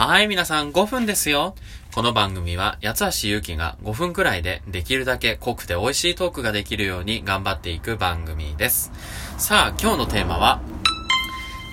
はい、皆さん5分ですよ。この番組は、八橋ゆうきが5分くらいでできるだけ濃くて美味しいトークができるように頑張っていく番組です。さあ、今日のテーマは、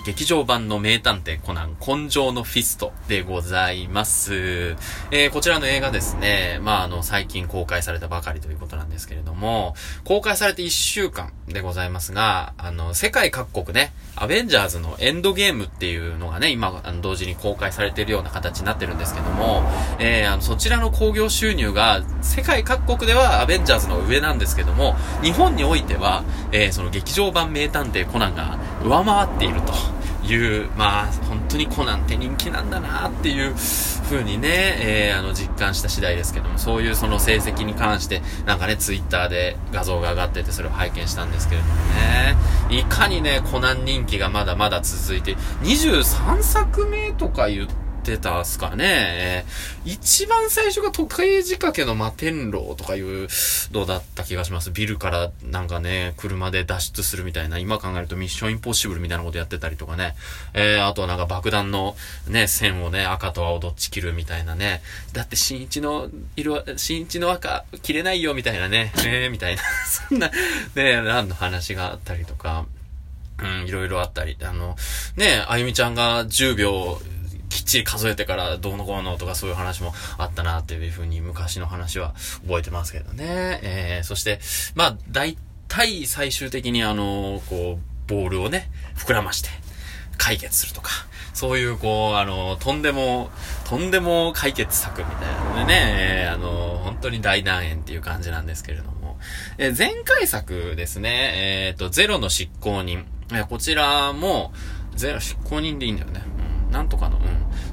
劇場版の名探偵コナン、紺青のフィストでございます。えー、こちらの映画ですね、まあ、あの、最近公開されたばかりということなんですけれども、公開されて1週間でございますが、あの、世界各国ね、アベンジャーズのエンドゲームっていうのがね、今、あの、同時に公開されているような形になってるんですけども、えー、あの、そちらの興行収入が、世界各国ではアベンジャーズの上なんですけども、日本においては、えー、その劇場版名探偵コナンが上回っていると。いう、まあ、本当にコナンって人気なんだなっていう風にね、えー、あの、実感した次第ですけども、そういうその成績に関して、なんかね、ツイッターで画像が上がってて、それを拝見したんですけれどもね、いかにね、コナン人気がまだまだ続いて、23作目とか言って、ってたっすかねえ。一番最初が時計仕掛けの摩天楼とかいうのだった気がします。ビルからなんかね、車で脱出するみたいな、今考えるとミッションインポッシブルみたいなことやってたりとかね。えー、あとはなんか爆弾のね、線をね、赤と青どっち切るみたいなね。だって新一の色、新一の赤切れないよみたいなね。えー、みたいな。そんな、ね、何の話があったりとか。うん、いろいろあったり。あの、ね、あゆみちゃんが10秒きっちり数えてからどうのこうのとかそういう話もあったなっていうふうに昔の話は覚えてますけどね。えー、そして、まあ、大体最終的にあの、こう、ボールをね、膨らまして解決するとか、そういうこう、あの、とんでも、とんでも解決策みたいなのでね、えー、あの、本当に大団円っていう感じなんですけれども、えー、前回作ですね、えっ、ー、と、ゼロの執行人、えー、こちらも、ゼロ執行人でいいんだよね。なんとかの、うん。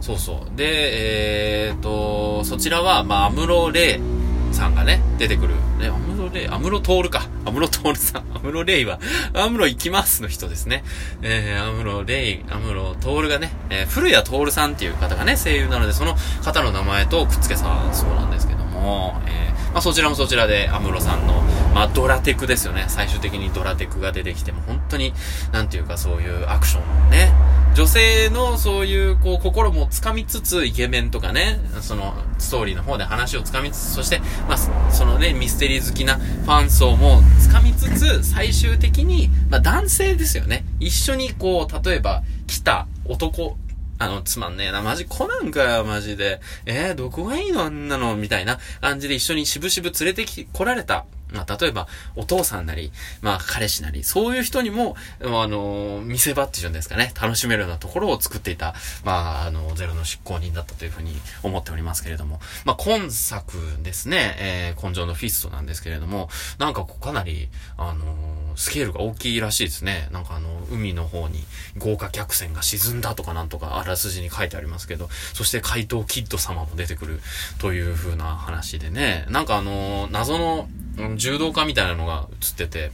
そうそう。で、えーと、そちらは、まあ、アムロレイさんがね、出てくる。ね、アムロレイ、アムロトールか。アムロトールさん。アムロレイは、アムロ行きますの人ですね。えー、アムロレイ、アムロトールがね、えー、古谷トールさんっていう方がね、声優なので、その方の名前とくっつけさそうなんですけども、えー、まあ、そちらもそちらで、アムロさんの、まあ、ドラテクですよね。最終的にドラテクが出てきても、本当に、なんていうかそういうアクションね、女性のそういう、こう、心もつかみつつ、イケメンとかね、その、ストーリーの方で話をつかみつつ、そして、まあ、そのね、ミステリー好きなファン層もつかみつつ、最終的に、まあ、男性ですよね。一緒にこう、例えば、来た男、あの、つまんねえな、マジコナンかよ、マジで。えー、どこがいいのあんなのみたいな感じで一緒に渋々連れてき、来られたまあ、例えば、お父さんなり、まあ、彼氏なり、そういう人にも、あの、見せ場っていうんですかね、楽しめるようなところを作っていた、まあ、あの、ゼロの執行人だったというふうに思っておりますけれども、まあ、今作ですね、えー、紺青のフィストなんですけれども、なんかこうかなり、あのスケールが大きいらしいですね。なんかあの、海の方に豪華客船が沈んだとかなんとかあらすじに書いてありますけど、そして怪盗キッド様も出てくるという風な話でね、なんかあの、謎の柔道家みたいなのが映ってて、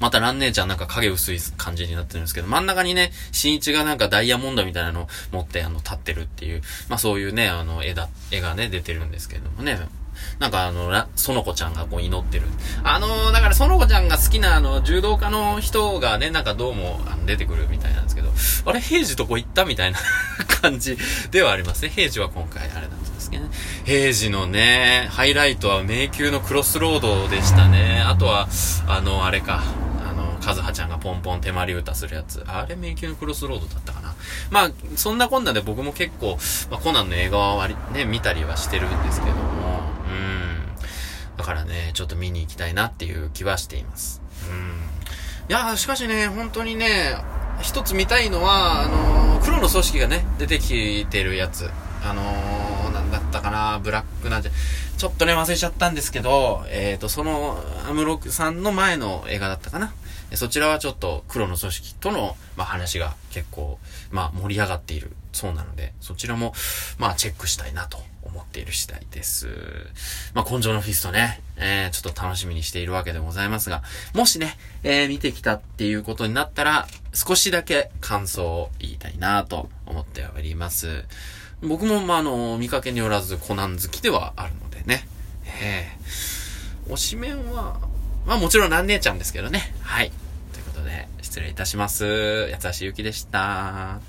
また蘭姉ちゃんなんか影薄い感じになってるんですけど、真ん中にね、新一がなんかダイヤモンドみたいなの持ってあの立ってるっていう、まあそういうね、あの絵だ、絵がね、出てるんですけどもね、なんかあの、園子ちゃんがこう祈ってる。あのー、だから園子ちゃんが好きなあの、柔道家の人がね、なんかどうも出てくるみたいなんですけど、あれ、平治どこ行ったみたいな 感じではありますね。平治は今回あれなんですけどね。平治のね、ハイライトは迷宮のクロスロードでしたね。あとは、あの、あれか、あの、カズハちゃんがポンポン手まり歌するやつ。あれ迷宮のクロスロードだったかな。まあ、そんなこんなで僕も結構、まあ、コナンの映画は割、ね、見たりはしてるんですけども、うん。だからね、ちょっと見に行きたいなっていう気はしています。うん。いやしかしね、本当にね、一つ見たいのは、あのー、黒の組織がね、出てきてるやつ。あのー、ったかな、ブラックなんじゃ、ちょっとね、忘れちゃったんですけど、えっ、ー、と、その、アムロさんの前の映画だったかな。そちらはちょっと黒の組織との、まあ、話が結構、まあ、盛り上がっているそうなので、そちらも、まあ、チェックしたいなと思っている次第です。まあ、紺青のフィストね、えー、ちょっと楽しみにしているわけでございますが、もしね、えー、見てきたっていうことになったら、少しだけ感想を言いたいなと思っております。僕も、まあ、あの、見かけによらずコナン好きではあるのでね、ええ、推しメンは、まあもちろん蘭姉ちゃんですけどね。はい。ということで、失礼いたします。八橋ゆきでした。